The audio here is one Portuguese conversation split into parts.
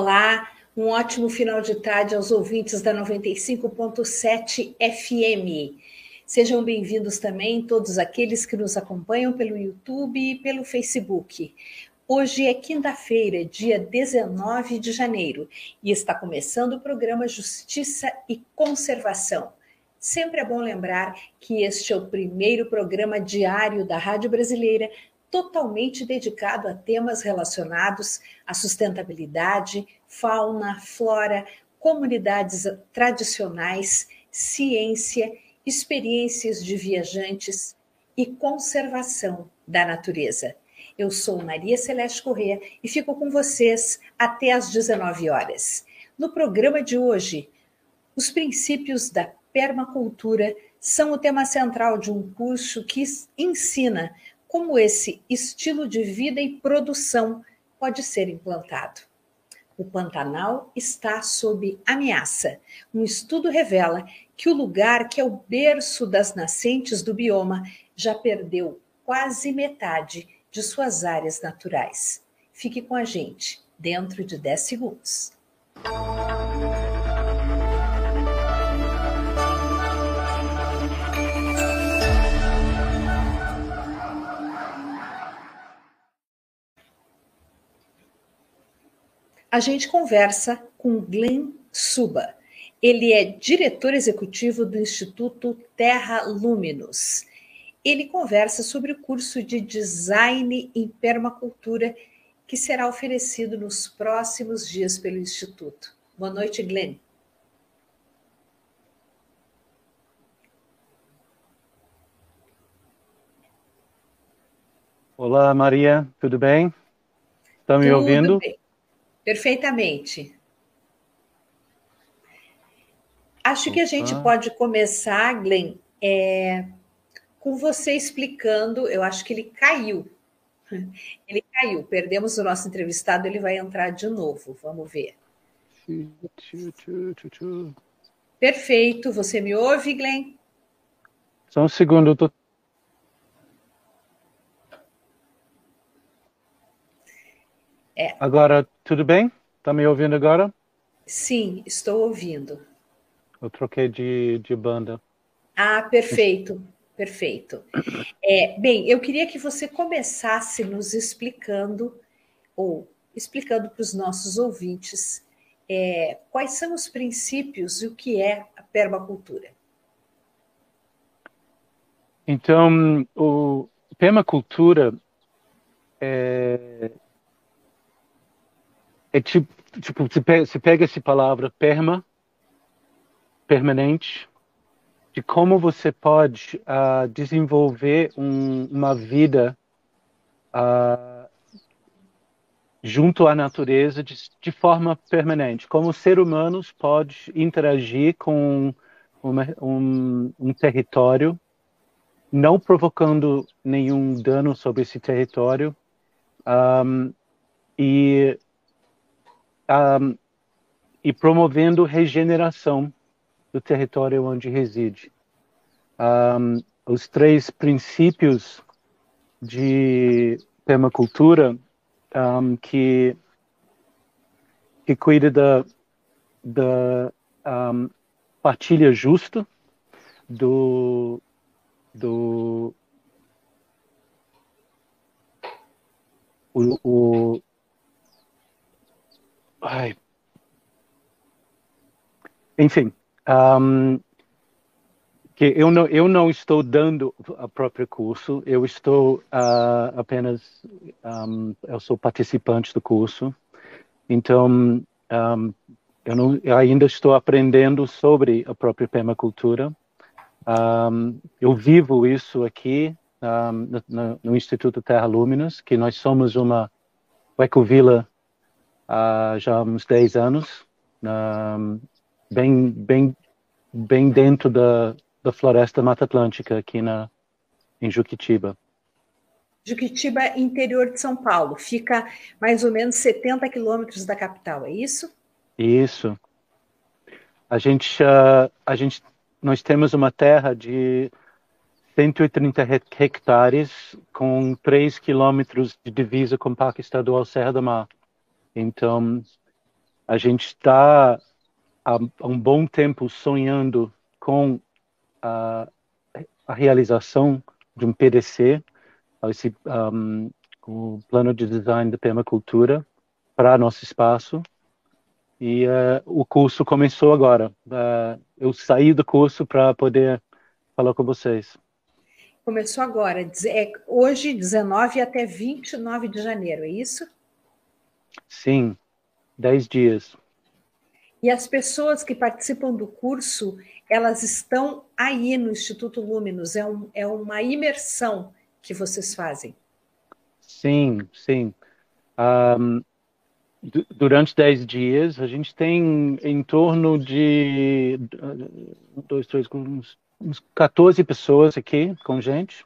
Olá, um ótimo final de tarde aos ouvintes da 95.7 FM. Sejam bem-vindos também todos aqueles que nos acompanham pelo YouTube e pelo Facebook. Hoje é quinta-feira, dia 19 de janeiro, e está começando o programa Justiça e Conservação. Sempre é bom lembrar que este é o primeiro programa diário da Rádio Brasileira totalmente dedicado a temas relacionados à sustentabilidade, fauna, flora, comunidades tradicionais, ciência, experiências de viajantes e conservação da natureza. Eu sou Maria Celeste Corrêa e fico com vocês até às 19 horas. No programa de hoje, os princípios da permacultura são o tema central de um curso que ensina como esse estilo de vida e produção pode ser implantado. O Pantanal está sob ameaça. Um estudo revela que o lugar que é o berço das nascentes do bioma já perdeu quase metade de suas áreas naturais. Fique com a gente dentro de 10 segundos. A gente conversa com Glenn Suba. Ele é diretor executivo do Instituto Terra Luminous. Ele conversa sobre o curso de Design em Permacultura que será oferecido nos próximos dias pelo Instituto. Boa noite, Glenn. Olá, Maria, tudo bem? Estão me tudo ouvindo? Bem. Perfeitamente. Acho Opa. que a gente pode começar, Glenn, é, com você explicando. Eu acho que ele caiu. Ele caiu. Perdemos o nosso entrevistado, ele vai entrar de novo. Vamos ver. Perfeito. Você me ouve, Glenn? Só um segundo, eu tô É. Agora, tudo bem? Está me ouvindo agora? Sim, estou ouvindo. Eu troquei de, de banda. Ah, perfeito, perfeito. É, bem, eu queria que você começasse nos explicando, ou explicando para os nossos ouvintes, é, quais são os princípios e o que é a permacultura. Então, o permacultura é, é tipo, tipo você, pega, você pega essa palavra perma, permanente, de como você pode uh, desenvolver um, uma vida uh, junto à natureza de, de, forma permanente. Como ser humanos pode interagir com uma, um, um território, não provocando nenhum dano sobre esse território, um, e um, e promovendo regeneração do território onde reside. Um, os três princípios de permacultura um, que que cuida da, da um, partilha justa do do o, o, Ai. Enfim, um, que eu não, eu não estou dando o próprio curso, eu estou uh, apenas, um, eu sou participante do curso, então um, eu, não, eu, ainda estou aprendendo sobre a própria permacultura. eu vivo isso aqui no, no, Instituto Terra Luminas, que nós somos uma ecovila há já uns 10 anos, bem, bem, bem dentro da, da floresta Mata Atlântica, aqui na, em Juquitiba. Juquitiba, interior de São Paulo, fica mais ou menos 70 quilômetros da capital, é isso? Isso. A gente, uh, a gente, nós temos uma terra de 130 hectares com 3 quilômetros de divisa com o Parque Estadual Serra do Mar. Então, a gente está há, um bom tempo sonhando com a, a realização de um PDC, esse, um, o plano de design da permacultura para nosso espaço. E uh, o curso começou agora. Uh, eu saí do curso para poder falar com vocês. Começou agora, é hoje, 19 até 29 de janeiro, é isso? Sim, 10 dias. E as pessoas que participam do curso, elas estão aí no Instituto Luminos, é, um, é uma imersão que vocês fazem. Sim, sim. Um, durante 10 dias, a gente tem em torno de dois, três, uns, uns 14 pessoas aqui com gente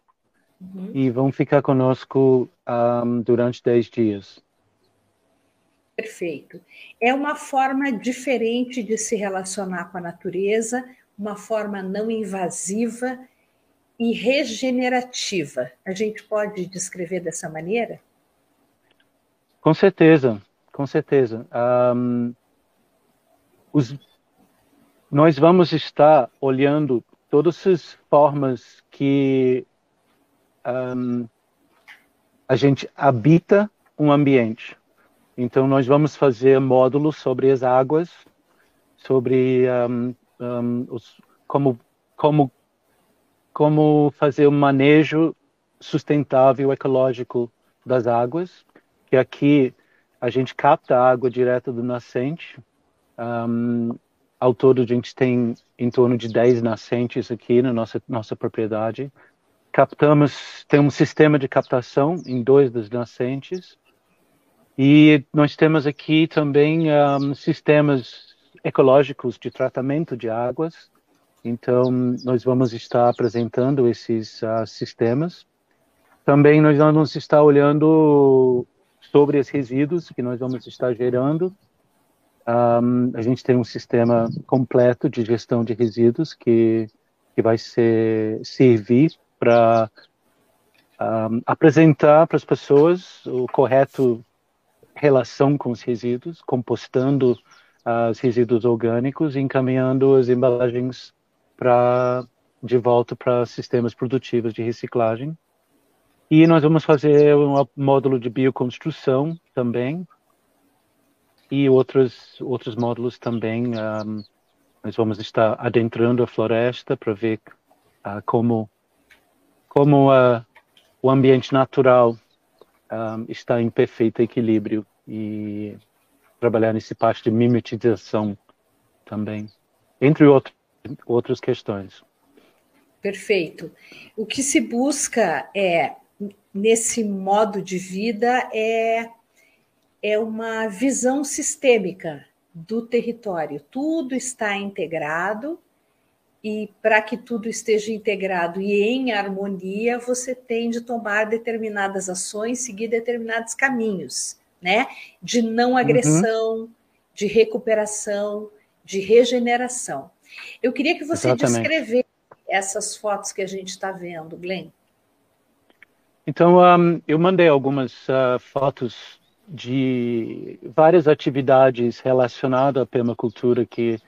uhum. e vão ficar conosco um, durante 10 dias. Perfeito. É uma forma diferente de se relacionar com a natureza, uma forma não invasiva e regenerativa. A gente pode descrever dessa maneira? Com certeza, com certeza. Um, os, nós vamos estar olhando todas as formas que um, a gente habita um ambiente. Então, nós vamos fazer módulos sobre as águas, sobre um, um, os, como, como, como fazer um manejo sustentável ecológico das águas, que aqui a gente capta a água direto do nascente. Ao todo, a gente tem em torno de 10 nascentes aqui na nossa, nossa propriedade. Captamos, tem um sistema de captação em dois das nascentes e nós temos aqui também um, sistemas ecológicos de tratamento de águas. Então, nós vamos estar apresentando esses uh, sistemas. Também nós vamos estar olhando sobre os resíduos que nós vamos estar gerando. Um, a gente tem um sistema completo de gestão de resíduos que, que vai ser, servir para um, apresentar para as pessoas o correto relação com os resíduos, compostando uh, os resíduos orgânicos e encaminhando as embalagens para de volta para sistemas produtivos de reciclagem. E nós vamos fazer um módulo de bioconstrução também e outros outros módulos também. Um, nós vamos estar adentrando a floresta para ver uh, como como uh, o ambiente natural um, está em perfeito equilíbrio e trabalhar nesse parte de mimetização também, entre outras questões. Perfeito. O que se busca é nesse modo de vida é é uma visão sistêmica do território. Tudo está integrado e para que tudo esteja integrado e em harmonia, você tem de tomar determinadas ações, seguir determinados caminhos, né? De não uhum. agressão, uhum. de recuperação, de regeneração. Eu queria que você Exatamente. descrevesse essas fotos que a gente está vendo, Glenn. Então, um, eu mandei algumas uh, fotos de várias atividades relacionadas à permacultura que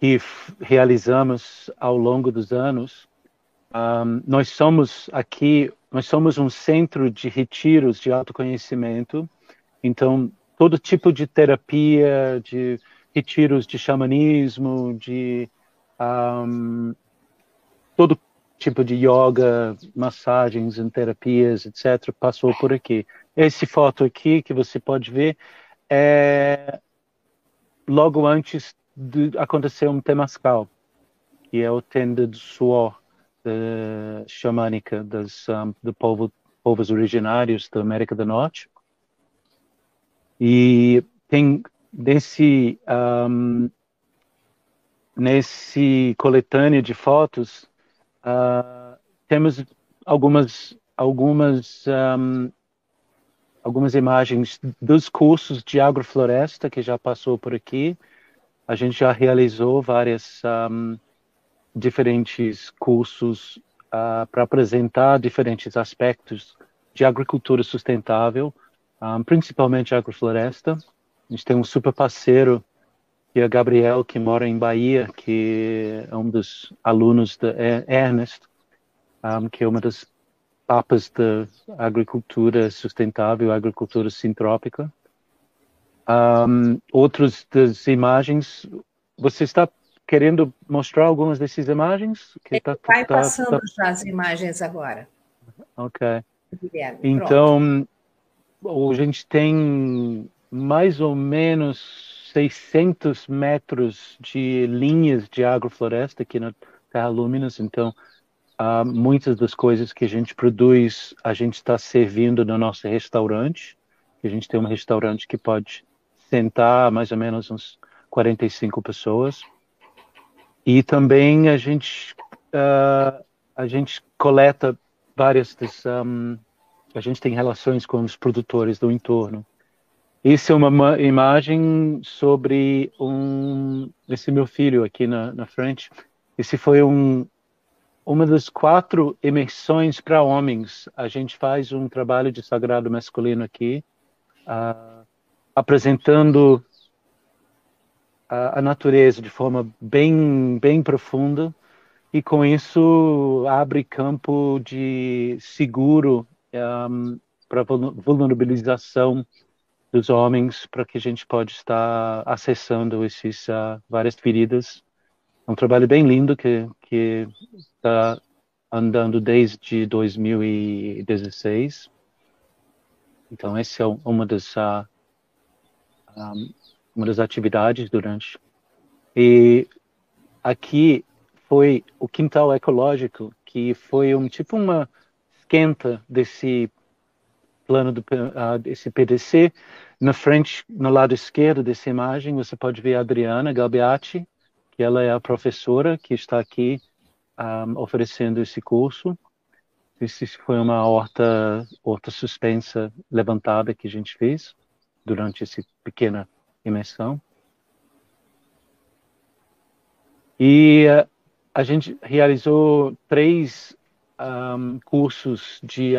que realizamos ao longo dos anos. Um, nós somos aqui, nós somos um centro de retiros de autoconhecimento. Então, todo tipo de terapia, de retiros de xamanismo, de um, todo tipo de yoga, massagens terapias, etc., passou por aqui. Esse foto aqui que você pode ver é logo antes de acontecer um temascal, que é o tenda de suor uh, xamânica das, um, de povo, povos originários da América do Norte. E tem nesse um, nesse coletâneo de fotos uh, temos algumas algumas um, algumas imagens dos cursos de agrofloresta que já passou por aqui a gente já realizou vários um, diferentes cursos uh, para apresentar diferentes aspectos de agricultura sustentável, um, principalmente agrofloresta. a gente tem um super parceiro que é Gabriel, que mora em Bahia, que é um dos alunos da Ernest, um, que é uma das papas da agricultura sustentável, agricultura sintrópica. Um, outros das imagens, você está querendo mostrar algumas dessas imagens? Que tá, vai tá, passando tá... já as imagens agora. Ok. Guilherme, então, pronto. a gente tem mais ou menos 600 metros de linhas de agrofloresta aqui na Terra Luminas, então uh, muitas das coisas que a gente produz a gente está servindo no nosso restaurante, a gente tem um restaurante que pode sentar mais ou menos uns 45 pessoas, e também a gente uh, a gente coleta várias um, a gente tem relações com os produtores do entorno isso é uma imagem sobre um, esse meu filho aqui na, na frente. Esse foi um, uma das quatro imersões para homens. A gente faz um trabalho de sagrado masculino aqui, uh, apresentando a, a, natureza de forma bem, bem profunda e com isso abre campo de seguro um, para vulnerabilização dos homens para que a gente pode estar acessando esses uh, várias feridas. É um trabalho bem lindo que que está andando desde 2016. Então essa é uma das uh, uma das atividades durante. E aqui foi o quintal ecológico que foi um tipo uma esquenta desse plano do uh, esse PDC na frente, no lado esquerdo dessa imagem, você pode ver a Adriana Galbiati, que ela é a professora que está aqui um, oferecendo esse curso. Isso foi uma horta, horta suspensa levantada que a gente fez durante essa pequena imersão. E uh, a gente realizou três um, cursos de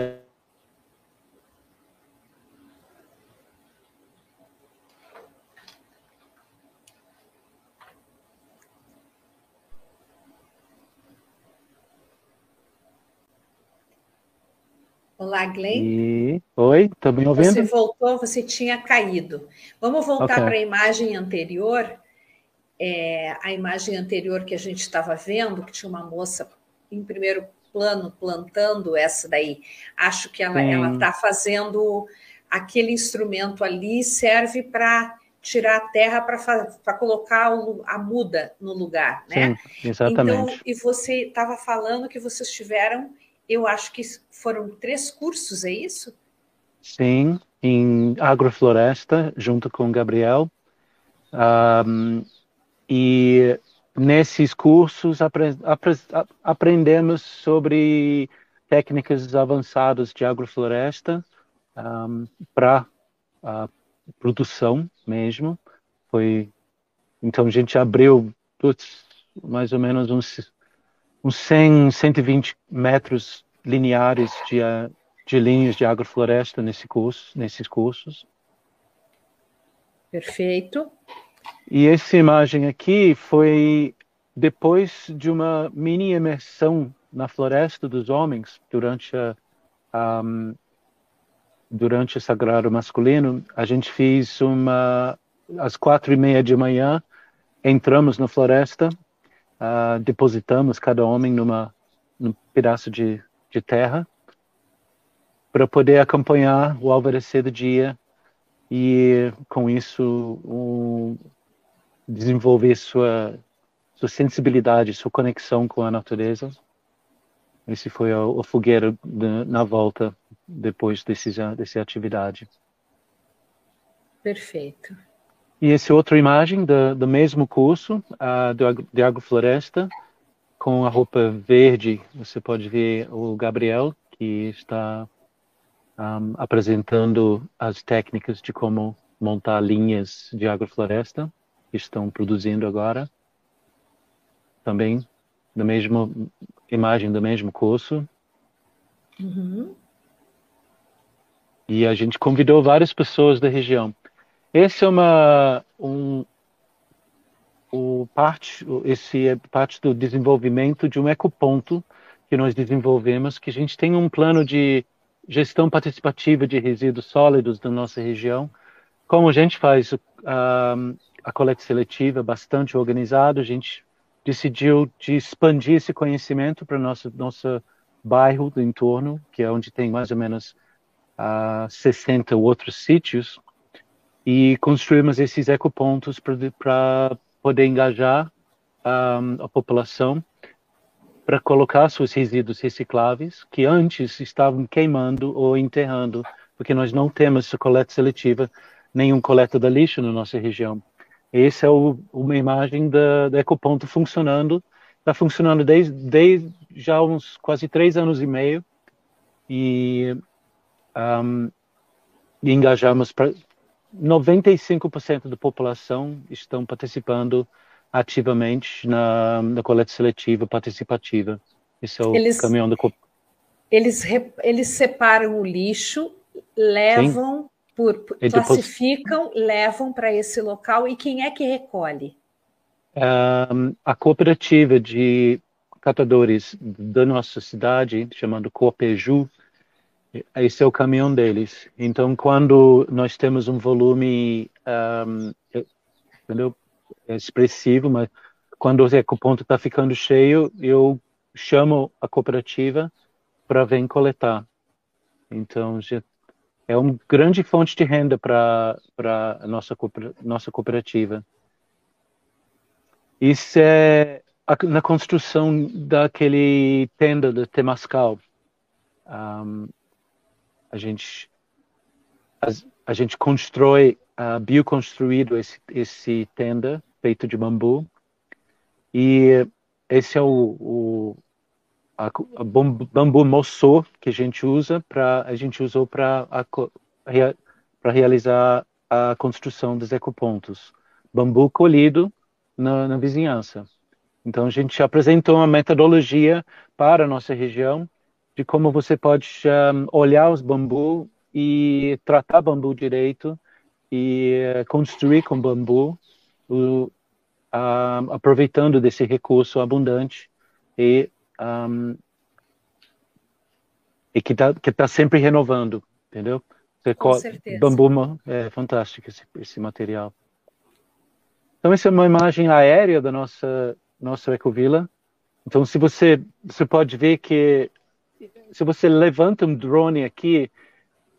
Olá, Glenn. E... Oi, está me ouvindo? Você voltou, você tinha caído. Vamos voltar okay. para a imagem anterior. É, a imagem anterior que a gente estava vendo, que tinha uma moça em primeiro plano plantando essa daí. Acho que ela está fazendo aquele instrumento ali, serve para tirar a terra para colocar a muda no lugar, né? Sim, exatamente. Então, e você estava falando que vocês tiveram eu acho que foram três cursos, é isso? Sim, em agrofloresta, junto com o Gabriel. Um, e nesses cursos apre apre aprendemos sobre técnicas avançadas de agrofloresta um, para a produção mesmo. Foi então a gente abriu mais ou menos uns uns 100, 120 metros lineares de, de linhas de agrofloresta nesse curso, nesses cursos. Perfeito. E essa imagem aqui foi depois de uma mini imersão na floresta dos homens durante a um, durante o sagrado masculino. A gente fez uma às quatro e meia de manhã entramos na floresta uh, depositamos cada homem numa num pedaço de, de terra para poder acompanhar o alvorecer do dia e com isso um, desenvolver sua sua sensibilidade, sua conexão com a natureza. Esse foi o, o fogueiro de, na volta depois desse, dessa atividade. Perfeito. E essa outra imagem do, do mesmo curso, uh, do, de agrofloresta, com a roupa verde, você pode ver o Gabriel, que está um, apresentando as técnicas de como montar linhas de agrofloresta, que estão produzindo agora. Também, da mesma imagem do mesmo curso. Uhum. E a gente convidou várias pessoas da região. Esse é uma um, o parte esse é parte do desenvolvimento de um ecoponto que nós desenvolvemos, que a gente tem um plano de gestão participativa de resíduos sólidos da nossa região. Como a gente faz uh, a coleta seletiva bastante organizado, a gente decidiu de expandir esse conhecimento para nosso nosso bairro do entorno, que é onde tem mais ou menos uh, ah, 60 outros sítios, e construímos esses ecopontos para poder engajar um, a população para colocar seus resíduos recicláveis que antes estavam queimando ou enterrando, porque nós não temos coleta seletiva, nenhum coleta de lixo na nossa região. Esse é o, uma imagem da, da Ecoponto funcionando, está funcionando desde, desde já uns quase três anos e meio e, um, engajamos 95% da população estão participando ativamente na, na coleta seletiva participativa. Esse é o eles, caminhão da eles, eles separam o lixo, levam, por, classificam, depois... levam para esse local e quem é que recolhe? Um, a cooperativa de catadores da nossa cidade, chamando Copeju, esse é o caminhão deles. Então, quando nós temos um volume um, entendeu? é expressivo, mas quando o ecoponto está ficando cheio, eu chamo a cooperativa para vir coletar. Então, é uma grande fonte de renda para a nossa, nossa cooperativa. Isso é na construção daquele tenda de Temascal. Um, a gente a, a gente constrói uh, bioconstruído esse, esse tenda feito de bambu. E esse é o, o a, a bambu moçô que a gente usa para a gente usou para para realizar a construção dos ecopontos. Bambu colhido na, na vizinhança. Então a gente apresentou uma metodologia para a nossa região de como você pode um, olhar os bambu e tratar bambu direito e uh, construir com bambu o, uh, aproveitando desse recurso abundante e, um, e que está tá sempre renovando, entendeu? Você Com certeza. Bambu é fantástico esse, esse material. Então essa é uma imagem aérea da nossa nossa ecovila. Então se você você pode ver que se você levanta um drone aqui,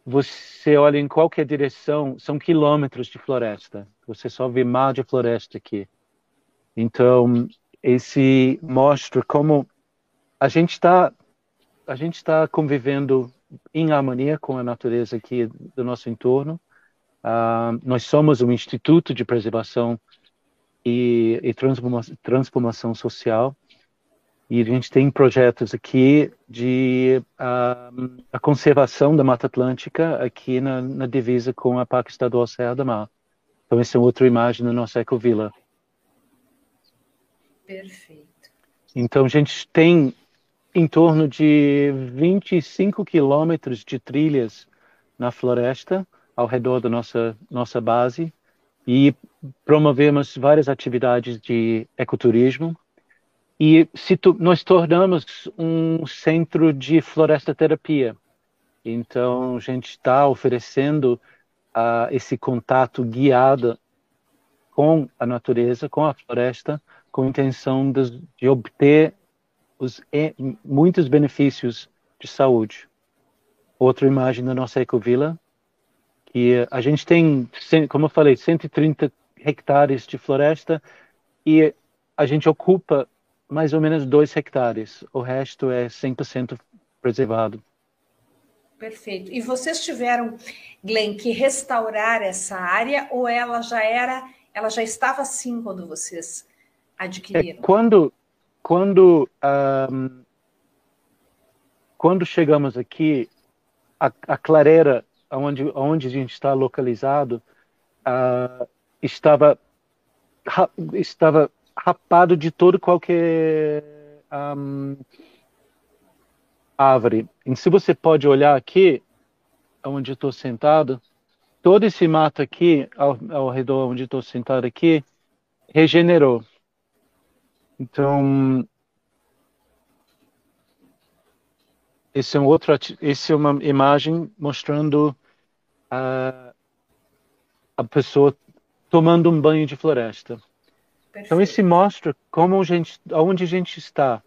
você olha em qualquer direção, são quilômetros de floresta. Você só vê mar de floresta aqui. Então, esse mostra como a gente está a gente está convivendo em harmonia com a natureza aqui do nosso entorno. Uh, nós somos um instituto de preservação e, e transformação, transformação, social e a gente tem projetos aqui de uh, a conservação da Mata Atlântica aqui na, na divisa com a Parque Estadual Serra da Mar. Então, essa é outra imagem da nossa ecovila. Perfeito. Então, a gente tem em torno de 25 quilômetros de trilhas na floresta ao redor da nossa, nossa base e promovemos várias atividades de ecoturismo e se nós tornamos um centro de floresta terapia. Então, a gente está oferecendo uh, esse contato guiado com a natureza, com a floresta, com a intenção de, de obter os, muitos benefícios de saúde. Outra imagem da nossa ecovila, que a gente tem, como eu falei, 130 hectares de floresta e a gente ocupa mais ou menos 2 hectares. O resto é 100% preservado. Perfeito. E vocês tiveram, Glenn, que restaurar essa área ou ela já era, ela já estava assim quando vocês adquiriram? É, quando, quando, um, quando chegamos aqui, a, a clareira onde, onde a gente está localizado uh, estava, estava rapado de todo qualquer um, árvore. E se você pode olhar aqui, onde estou sentado, todo esse mato aqui, ao, ao redor onde estou sentado aqui, regenerou. Então, esse é um outro, esse é uma imagem mostrando a, a pessoa tomando um banho de floresta. Então, esse mostra como a gente, onde a gente está.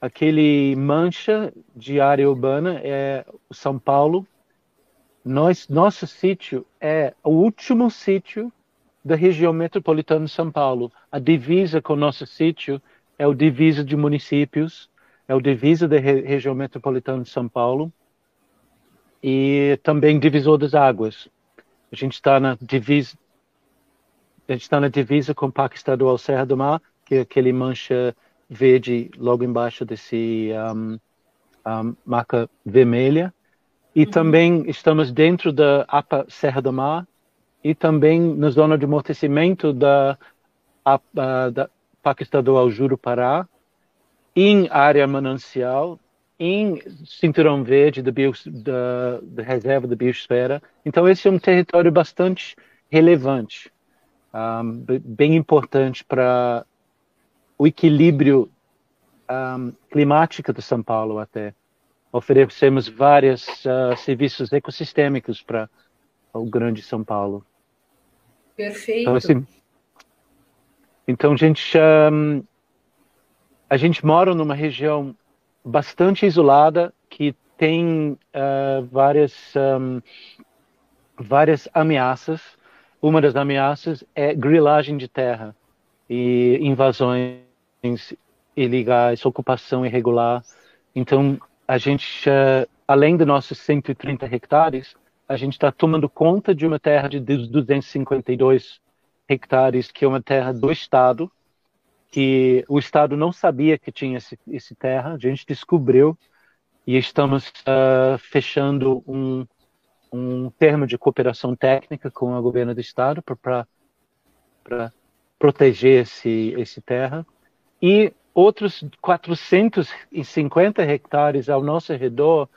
Aquele mancha de área urbana é São Paulo. Nós, nosso sítio é o último sítio da região metropolitana de São Paulo. A divisa com o nosso sítio é o divisa de municípios, é o divisa da re região metropolitana de São Paulo e também divisor das águas. A gente está na divisa a gente está na divisa com o Parque Estadual Serra do Mar, que é aquele mancha verde logo embaixo desse um, um, marca vermelha. E uhum. também estamos dentro da APA Serra do Mar e também na zona de amortecimento da, a, da Parque Estadual Juro-Pará, em área manancial, em cinturão verde da, bio, da, da reserva da biosfera. Então, esse é um território bastante relevante um, bem importante para o equilíbrio um, climático de São Paulo até. Oferecemos vários uh, serviços ecossistêmicos para o grande São Paulo. Perfeito. Então, assim, então a gente um, a gente mora numa região bastante isolada que tem uh, várias várias ameaças uma das ameaças é grilagem de terra e invasões ilegais, ocupação irregular. Então, a gente, além dos nossos 130 hectares, a gente está tomando conta de uma terra de 252 hectares, que é uma terra do Estado, que o Estado não sabia que tinha esse, esse terra, a gente descobriu e estamos uh, fechando um, um termo de cooperação técnica com o governo do estado para proteger esse, esse terra. E outros 450 hectares ao nosso redor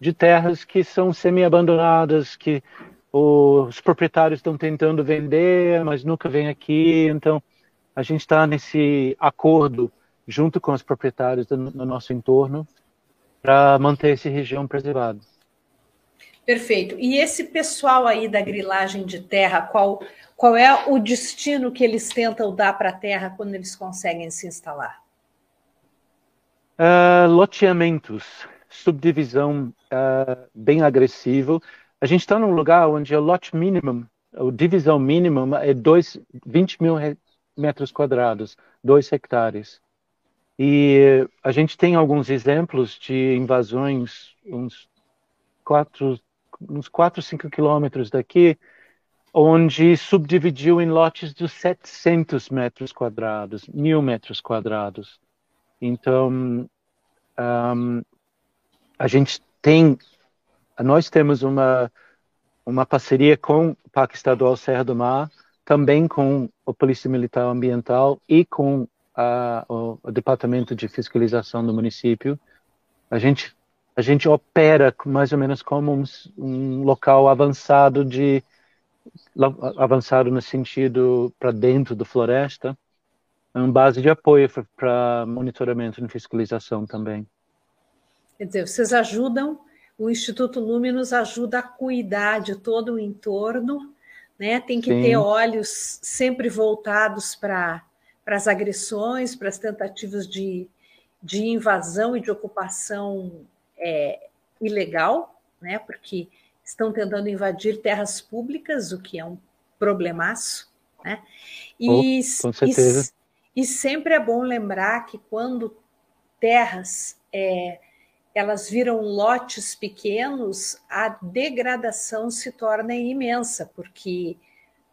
de terras que são semi-abandonadas, que os proprietários estão tentando vender, mas nunca vêm aqui. Então, a gente está nesse acordo junto com os proprietários do, no nosso entorno para manter essa região preservada. Perfeito. E esse pessoal aí da grilagem de terra, qual, qual é o destino que eles tentam dar para a terra quando eles conseguem se instalar? Uh, loteamentos, subdivisão uh, bem agressivo. A gente está num lugar onde o lote mínimo, a divisão mínima é dois, 20 mil metros quadrados, 2 hectares. E a gente tem alguns exemplos de invasões, uns quatro, uns 4, 5 quilômetros daqui, onde subdividiu em lotes de 700 metros quadrados, mil metros quadrados. Então, um, a gente tem, nós temos uma, uma parceria com o Parque Estadual Serra do Mar, também com a Polícia Militar Ambiental e com a, o, o Departamento de Fiscalização do município. A gente a gente opera mais ou menos como um, um local avançado de avançado no sentido para dentro da floresta, uma base de apoio para monitoramento e fiscalização também. Quer dizer, vocês ajudam, o Instituto Luminos ajuda a cuidar de todo o entorno, né? Tem que Sim. ter olhos sempre voltados para as agressões, para as tentativas de, de invasão e de ocupação é, ilegal, né? Porque estão tentando invadir terras públicas, o que é um problemaço, né? E, oh, com certeza. E, e, sempre é bom lembrar que quando terras é, elas viram lotes pequenos, a degradação se torna imensa, porque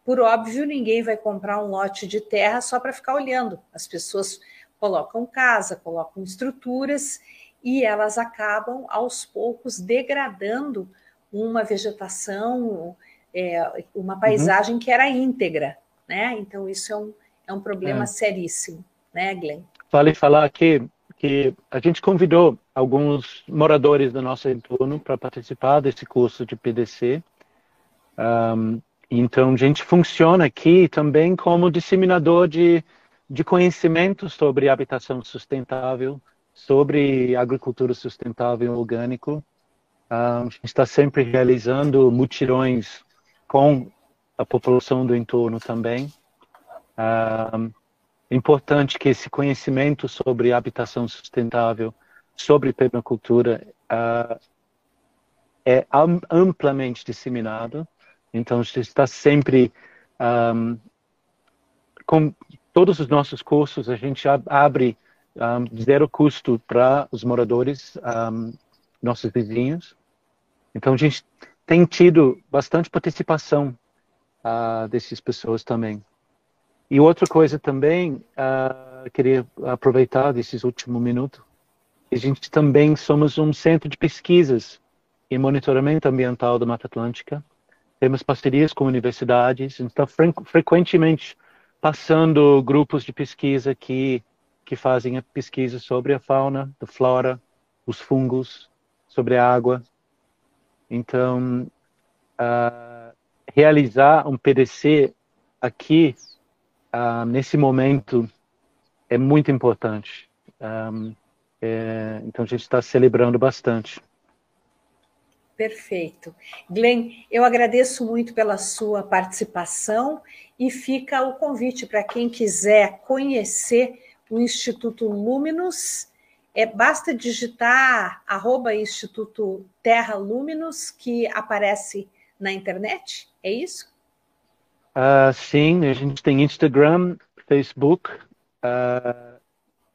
por óbvio, ninguém vai comprar um lote de terra só para ficar olhando. As pessoas colocam casa, colocam estruturas e elas acabam aos poucos degradando uma vegetação, é, uma uhum. paisagem uhum. que era íntegra, né? Então isso é um, é um problema é. seríssimo, né, Glenn? Vale falar que que a gente convidou alguns moradores do nosso entorno para participar desse curso de PDC Um, então, a gente funciona aqui também como disseminador de, de conhecimento sobre habitação sustentável, sobre agricultura sustentável orgânico. Um, a gente está sempre realizando mutirões com a população do entorno também. Um, é importante que esse conhecimento sobre habitação sustentável, sobre permacultura, uh, é amplamente disseminado. Então, a gente está sempre um, com todos os nossos cursos, a gente abre um, zero custo para os moradores, um, nossos vizinhos. Então, a gente tem tido bastante participação uh, dessas pessoas também. E outra coisa também, uh, queria aproveitar desses últimos minutos, a gente também somos um centro de pesquisas e monitoramento ambiental da Mata Atlântica. Temos parcerias com universidades, está frequentemente passando grupos de pesquisa que que fazem a pesquisa sobre a fauna, a flora, os fungos, sobre a água. Então, uh, realizar um PDC aqui, uh, nesse momento, é muito importante. Um, é, então, a gente está celebrando bastante. Perfeito. Glenn, eu agradeço muito pela sua participação e fica o convite para quem quiser conhecer o Instituto Luminus. É, basta digitar arroba Instituto Terra Luminus, que aparece na internet, é isso? Uh, sim, a gente tem Instagram, Facebook uh,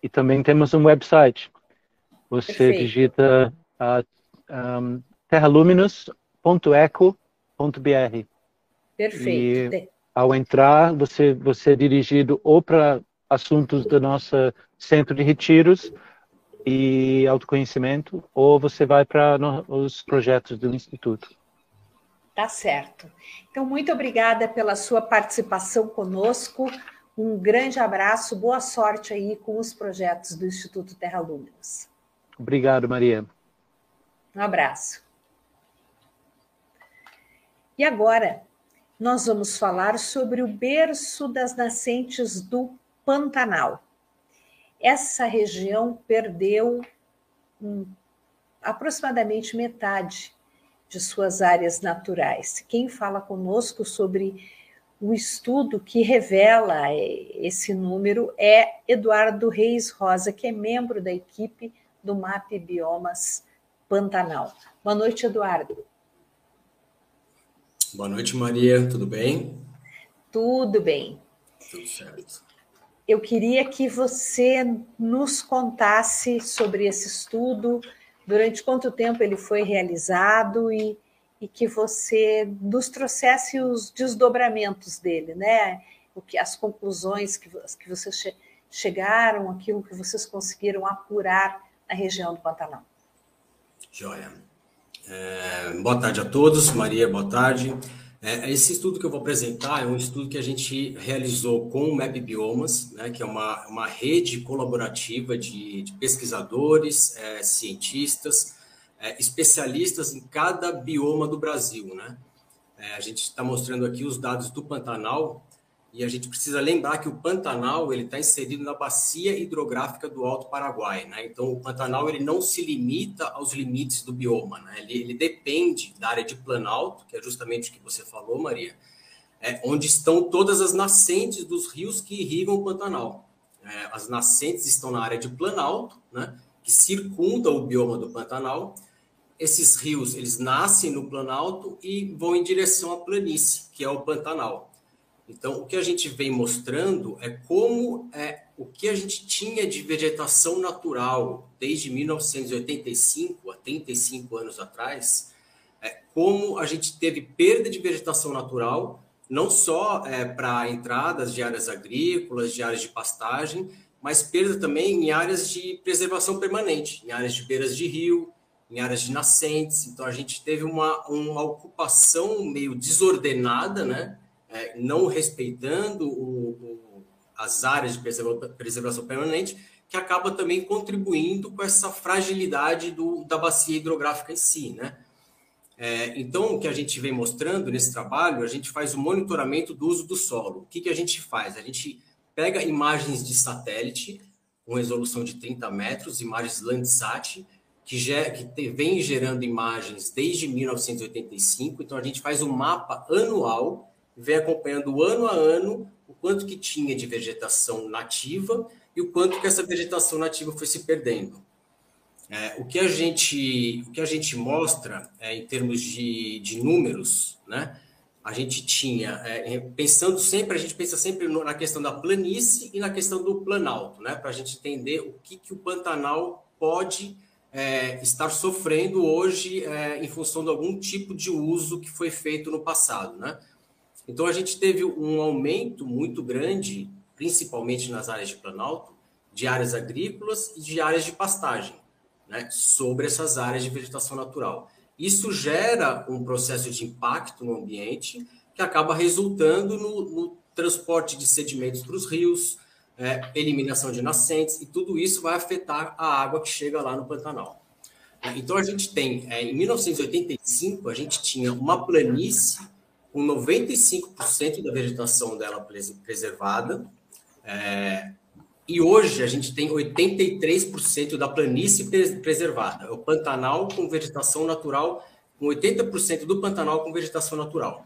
e também temos um website. Você Perfeito. digita uh, um, terraluminus.eco.br. Perfeito. E ao entrar, você, você é dirigido ou para assuntos do nosso centro de retiros e autoconhecimento, ou você vai para os projetos do Instituto. Tá certo. Então, muito obrigada pela sua participação conosco. Um grande abraço, boa sorte aí com os projetos do Instituto Terra Luminos. Obrigado, Maria. Um abraço. E agora, nós vamos falar sobre o berço das nascentes do Pantanal. Essa região perdeu hum, aproximadamente metade de suas áreas naturais. Quem fala conosco sobre o estudo que revela é, esse número é Eduardo Reis Rosa, que é membro da equipe do MAP Biomas Pantanal. Boa noite, Eduardo. Boa noite, Maria. Tudo bem? Tudo bem. Tudo certo eu queria que você nos contasse sobre esse estudo, durante quanto tempo ele foi realizado e, e que você nos trouxesse os desdobramentos dele, né? O que, as conclusões que, que vocês che chegaram, aquilo que vocês conseguiram apurar na região do Pantanal. Joia. É, boa tarde a todos. Maria, boa tarde. É, esse estudo que eu vou apresentar é um estudo que a gente realizou com o Map Biomas, né, que é uma, uma rede colaborativa de, de pesquisadores, é, cientistas, é, especialistas em cada bioma do Brasil. Né? É, a gente está mostrando aqui os dados do Pantanal, e a gente precisa lembrar que o Pantanal ele está inserido na bacia hidrográfica do Alto Paraguai, né? Então o Pantanal ele não se limita aos limites do bioma, né? Ele, ele depende da área de Planalto, que é justamente o que você falou, Maria, é, onde estão todas as nascentes dos rios que irrigam o Pantanal. É, as nascentes estão na área de Planalto, né? Que circunda o bioma do Pantanal. Esses rios eles nascem no Planalto e vão em direção à planície, que é o Pantanal. Então, o que a gente vem mostrando é como é, o que a gente tinha de vegetação natural desde 1985, há 35 anos atrás, é, como a gente teve perda de vegetação natural, não só é, para entradas de áreas agrícolas, de áreas de pastagem, mas perda também em áreas de preservação permanente, em áreas de beiras de rio, em áreas de nascentes. Então, a gente teve uma, uma ocupação meio desordenada, né? É, não respeitando o, o, as áreas de preservação permanente, que acaba também contribuindo com essa fragilidade do, da bacia hidrográfica em si, né? É, então, o que a gente vem mostrando nesse trabalho, a gente faz o monitoramento do uso do solo. O que, que a gente faz? A gente pega imagens de satélite com resolução de 30 metros, imagens Landsat, que, ger, que te, vem gerando imagens desde 1985. Então, a gente faz um mapa anual, vem acompanhando ano a ano o quanto que tinha de vegetação nativa e o quanto que essa vegetação nativa foi se perdendo. É, o, que a gente, o que a gente mostra é, em termos de, de números, né? A gente tinha, é, pensando sempre, a gente pensa sempre na questão da planície e na questão do planalto, né? Para a gente entender o que, que o Pantanal pode é, estar sofrendo hoje é, em função de algum tipo de uso que foi feito no passado, né? Então a gente teve um aumento muito grande, principalmente nas áreas de planalto, de áreas agrícolas e de áreas de pastagem, né? Sobre essas áreas de vegetação natural. Isso gera um processo de impacto no ambiente que acaba resultando no, no transporte de sedimentos para os rios, é, eliminação de nascentes, e tudo isso vai afetar a água que chega lá no Pantanal. Então, a gente tem, é, em 1985, a gente tinha uma planície com 95% da vegetação dela preservada, é, e hoje a gente tem 83% da planície preservada. É o Pantanal com vegetação natural, com 80% do Pantanal com vegetação natural.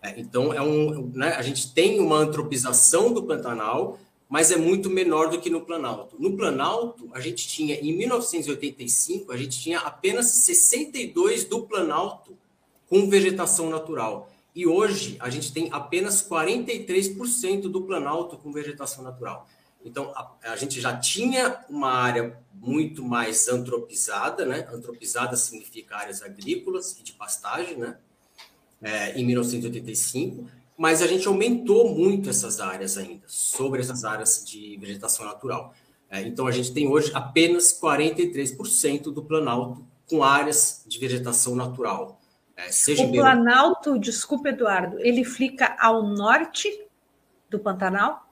É, então, é um, né, a gente tem uma antropização do Pantanal, mas é muito menor do que no Planalto. No Planalto, a gente tinha, em 1985, a gente tinha apenas 62 do Planalto com vegetação natural. E hoje, a gente tem apenas 43% do Planalto com vegetação natural. Então, a, a, gente já tinha uma área muito mais antropizada, né? Antropizada significa áreas agrícolas e de pastagem, né? É, em 1985, mas a gente aumentou muito essas áreas ainda, sobre essas áreas de vegetação natural. É, então, a gente tem hoje apenas 43% do Planalto com áreas de vegetação natural. É, seja o Planalto, desculpa, Eduardo, ele fica ao norte do Pantanal?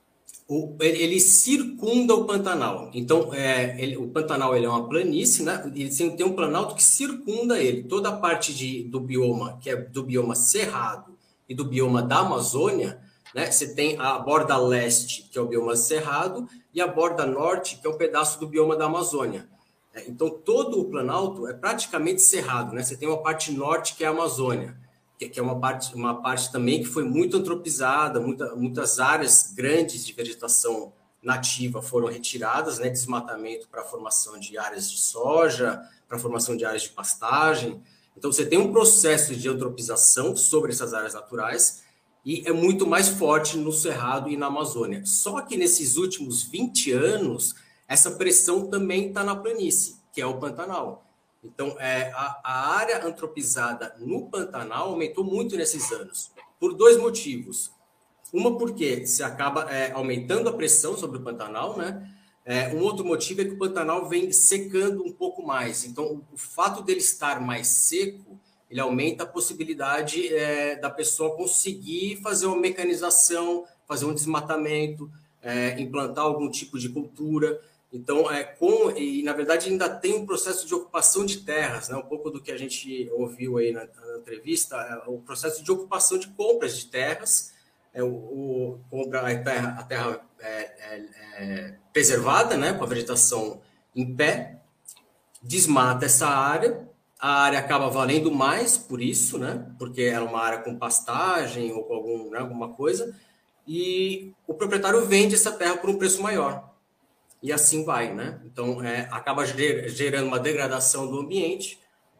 O, ele, ele, circunda o Pantanal. Então, é, ele, o Pantanal ele é uma planície, né? Ele tem um planalto que circunda ele. Toda a parte de, do bioma, que é do bioma cerrado, e do bioma da Amazônia, né, você tem a borda leste, que é o bioma cerrado, e a borda norte, que é um pedaço do bioma da Amazônia. É, então, todo o Planalto é praticamente cerrado. Né? Você tem uma parte norte, que é a Amazônia, que é uma parte, uma parte também que foi muito antropizada, muita, muitas áreas grandes de vegetação nativa foram retiradas, né, desmatamento para formação de áreas de soja, para formação de áreas de pastagem. Então, você tem um processo de antropização sobre essas áreas naturais e é muito mais forte no Cerrado e na Amazônia. Só que nesses últimos 20 anos, essa pressão também está na planície, que é o Pantanal. Então, é, a, a, área antropizada no Pantanal aumentou muito nesses anos, por dois motivos. Uma, porque se acaba é, aumentando a pressão sobre o Pantanal, né? É, um outro motivo é que o Pantanal vem secando um pouco mais. Então, o, fato dele estar mais seco, ele aumenta a possibilidade é, da pessoa conseguir fazer uma mecanização, fazer um desmatamento, é, implantar algum tipo de cultura. Então, é com e na verdade ainda tem um processo de ocupação de terras, né? Um pouco do que a gente ouviu aí na, na entrevista, é o processo de ocupação de compras de terras, é o, o compra a terra, a terra é, é, é, preservada, né, com a vegetação em pé, desmata essa área, a área acaba valendo mais por isso, né, porque era uma área com pastagem ou com algum, né, alguma coisa, e o proprietário vende essa terra por um preço maior. E assim vai, né? Então, é, acaba gerando uma degradação do ambiente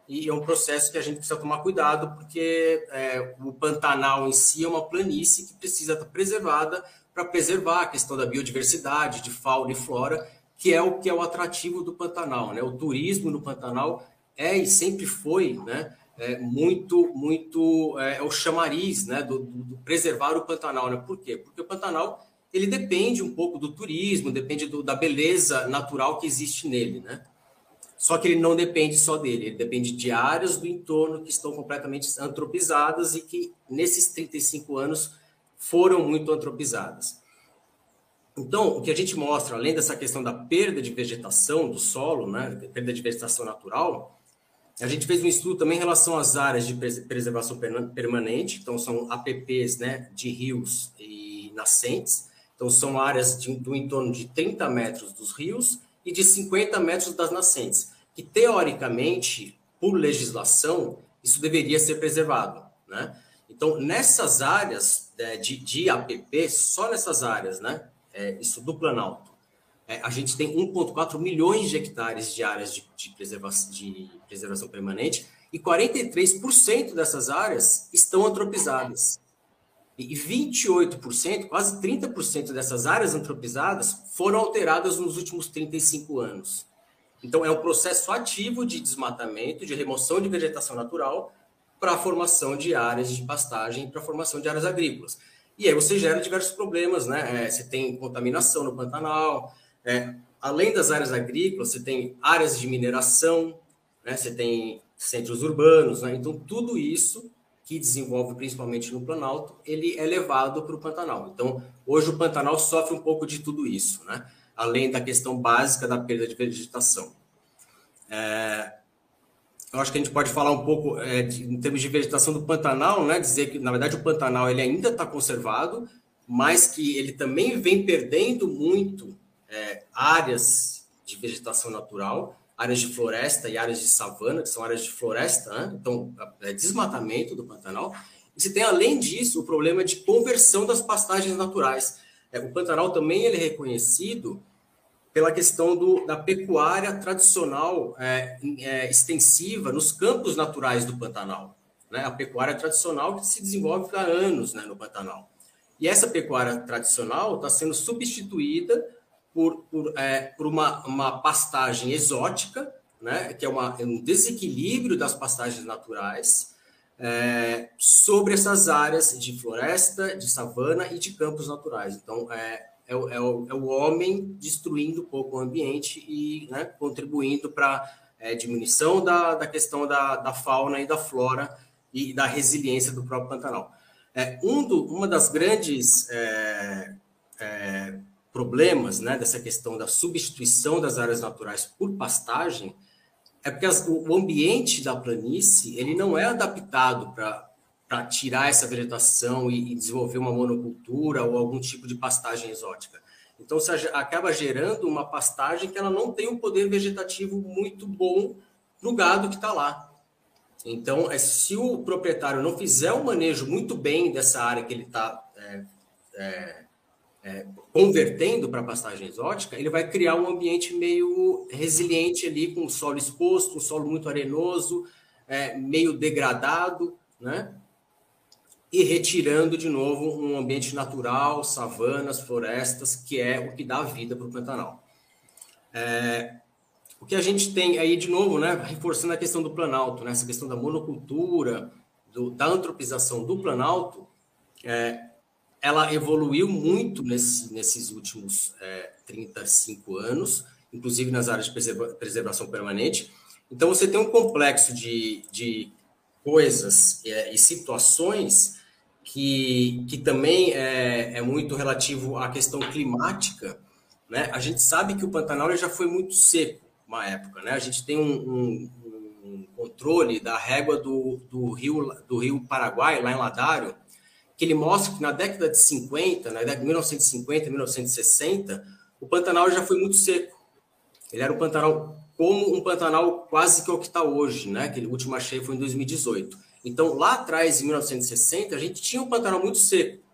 e é um processo que a gente precisa tomar cuidado, porque é, o Pantanal em si é uma planície que precisa estar preservada para preservar a questão da biodiversidade, de fauna e flora, que é o que é o atrativo do Pantanal. Né? O turismo no Pantanal é e sempre foi né, é, muito, muito é, é o chamariz né, do, do, preservar o Pantanal. Né? Por quê? Porque o Pantanal ele depende um pouco do turismo, depende do, da beleza natural que existe nele. Né? Só que ele não depende só dele, ele depende de áreas do entorno que estão completamente antropizadas e que, nesses 35 anos, foram muito antropizadas. Então, o que a gente mostra, além dessa questão da perda de vegetação do solo, né, perda de vegetação natural, A gente fez um estudo também em relação às áreas de preservação permanente, então são APPs né, de rios e nascentes, então são áreas de, do entorno de 30 metros dos rios e de 50 metros das nascentes, que teoricamente, por legislação, isso deveria ser preservado. Né? Então, nessas áreas é, de, de APP, só nessas áreas, né, é, isso do Planalto, é, a gente tem 1,4 milhões de hectares de áreas de, de, preservação, de preservação permanente e 43% dessas áreas estão antropizadas. E 28%, quase 30% dessas áreas antropizadas foram alteradas nos últimos 35 anos. Então, é um processo ativo de desmatamento, de remoção de vegetação natural para a formação de áreas de pastagem, para a formação de áreas agrícolas. E aí você gera diversos problemas, né? É, você tem contaminação no Pantanal, é, além das áreas agrícolas, você tem áreas de mineração, né? você tem centros urbanos, né? então tudo isso que desenvolve principalmente no Planalto, ele é levado para o Pantanal. Então, hoje o Pantanal sofre um pouco de tudo isso, né? além da questão básica da perda de vegetação. É, eu acho que a gente pode falar um pouco é, de, em termos de vegetação do Pantanal, né? dizer que, na verdade, o Pantanal ele ainda está conservado, mas que ele também vem perdendo muito é, áreas de vegetação natural, áreas de floresta e áreas de savana, que são áreas de floresta, né? então, é desmatamento do Pantanal. E se tem, além disso, o problema de conversão das pastagens naturais. É, o Pantanal também ele é reconhecido pela questão do, da pecuária tradicional é, é, extensiva nos campos naturais do Pantanal. Né? A pecuária tradicional que se desenvolve há anos né, no Pantanal. E essa pecuária tradicional está sendo substituída por, por, é, por uma, uma pastagem exótica, né, que é uma, é um desequilíbrio das pastagens naturais, é, sobre essas áreas de floresta, de savana e de campos naturais. Então, é, é, o, é o, é o homem destruindo um pouco o ambiente e né, contribuindo para é, diminuição da, da questão da, da fauna e da flora e da resiliência do próprio Pantanal. É, um do, uma das grandes é, é, problemas né, dessa questão da substituição das áreas naturais por pastagem é porque as, o ambiente da planície ele não é adaptado para tirar essa vegetação e, e, desenvolver uma monocultura ou algum tipo de pastagem exótica. Então, você acaba gerando uma pastagem que ela não tem um poder vegetativo muito bom para o gado que está lá. Então, é, se o proprietário não fizer o um manejo muito bem dessa área que ele está é, é, é, convertendo para pastagem exótica, ele vai criar um ambiente meio resiliente ali, com o solo exposto, um solo muito arenoso, é, meio degradado, né? E retirando de novo um ambiente natural, savanas, florestas, que é o que dá vida para o Pantanal. É, o que a gente tem aí, de novo, né, reforçando a questão do Planalto, né, essa questão da monocultura, do, da antropização do Planalto, é, ela evoluiu muito nesse, nesses últimos é, 35 anos, inclusive nas áreas de preserva, preservação permanente. Então, você tem um complexo de, de coisas é, e situações que, que também é, é, muito relativo à questão climática. Né? A gente sabe que o Pantanal já foi muito seco uma época. Né? A gente tem um, um, um controle da régua do, do, rio, do rio Paraguai, lá em Ladário, que ele mostra que na década de 50, na década de 1950, 1960, o Pantanal já foi muito seco. Ele era um Pantanal como um Pantanal quase que o que está hoje, né? Que o último cheia foi em 2018. Então, lá atrás, em 1960, a gente tinha um Pantanal muito seco.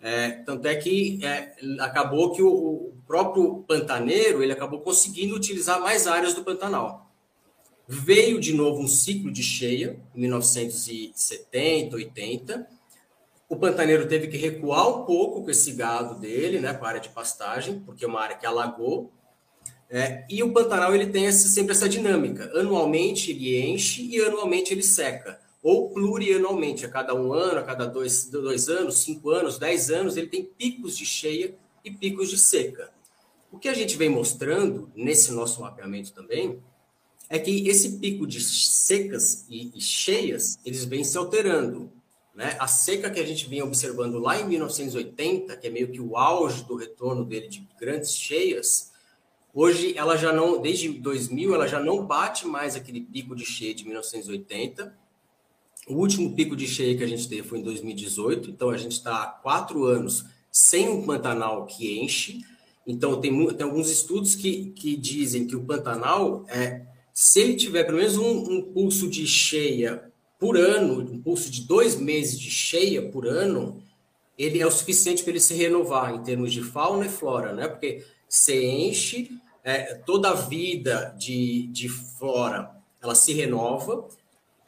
É, tanto é que é, acabou que o, o, próprio pantaneiro ele acabou conseguindo utilizar mais áreas do Pantanal. Veio de novo um ciclo de cheia, em 1970, 80, o pantaneiro teve que recuar um pouco com esse gado dele, né, para a área de pastagem, porque é uma área que alagou. É, e o Pantanal ele tem essa, sempre essa dinâmica. Anualmente ele enche e anualmente ele seca. Ou plurianualmente, a cada um ano, a cada dois, dois anos, cinco anos, dez anos, ele tem picos de cheia e picos de seca. O que a gente vem mostrando nesse nosso mapeamento também é que esse pico de secas e, e cheias, eles vêm se alterando. Né? A seca que a gente vinha observando lá em 1980, que é meio que o auge do retorno dele de grandes cheias, Hoje ela já não, desde 2000, ela já não bate mais aquele pico de cheia de 1980. O último pico de cheia que a gente teve foi em 2018, então a gente está há quatro anos sem um Pantanal que enche. Então tem, tem alguns estudos que, que dizem que o Pantanal, é, se ele tiver pelo menos um, um pulso de cheia por ano, um pulso de dois meses de cheia por ano, ele é o suficiente para ele se renovar em termos de fauna e flora, né? Porque você enche, é, toda a vida de, de flora ela se renova,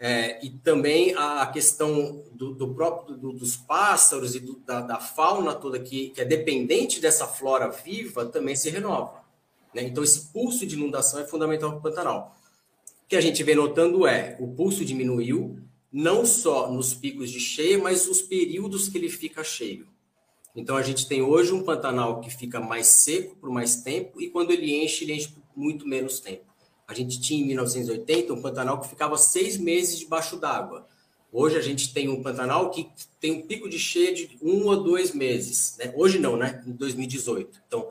é, e também a questão do, do próprio do, dos pássaros e do, da, da, fauna toda que, que é dependente dessa flora viva também se renova. Né? Então, esse pulso de inundação é fundamental para o Pantanal. Que a gente vem notando é o pulso diminuiu, não só nos picos de cheia, mas os períodos que ele fica cheio. Então a gente tem hoje um Pantanal que fica mais seco por mais tempo e quando ele enche, ele enche por muito menos tempo. A gente tinha em 1980 um Pantanal que ficava seis meses debaixo d'água. Hoje a gente tem um Pantanal que tem um pico de cheia de um ou dois meses. Né? Hoje não, né? Em 2018. Então,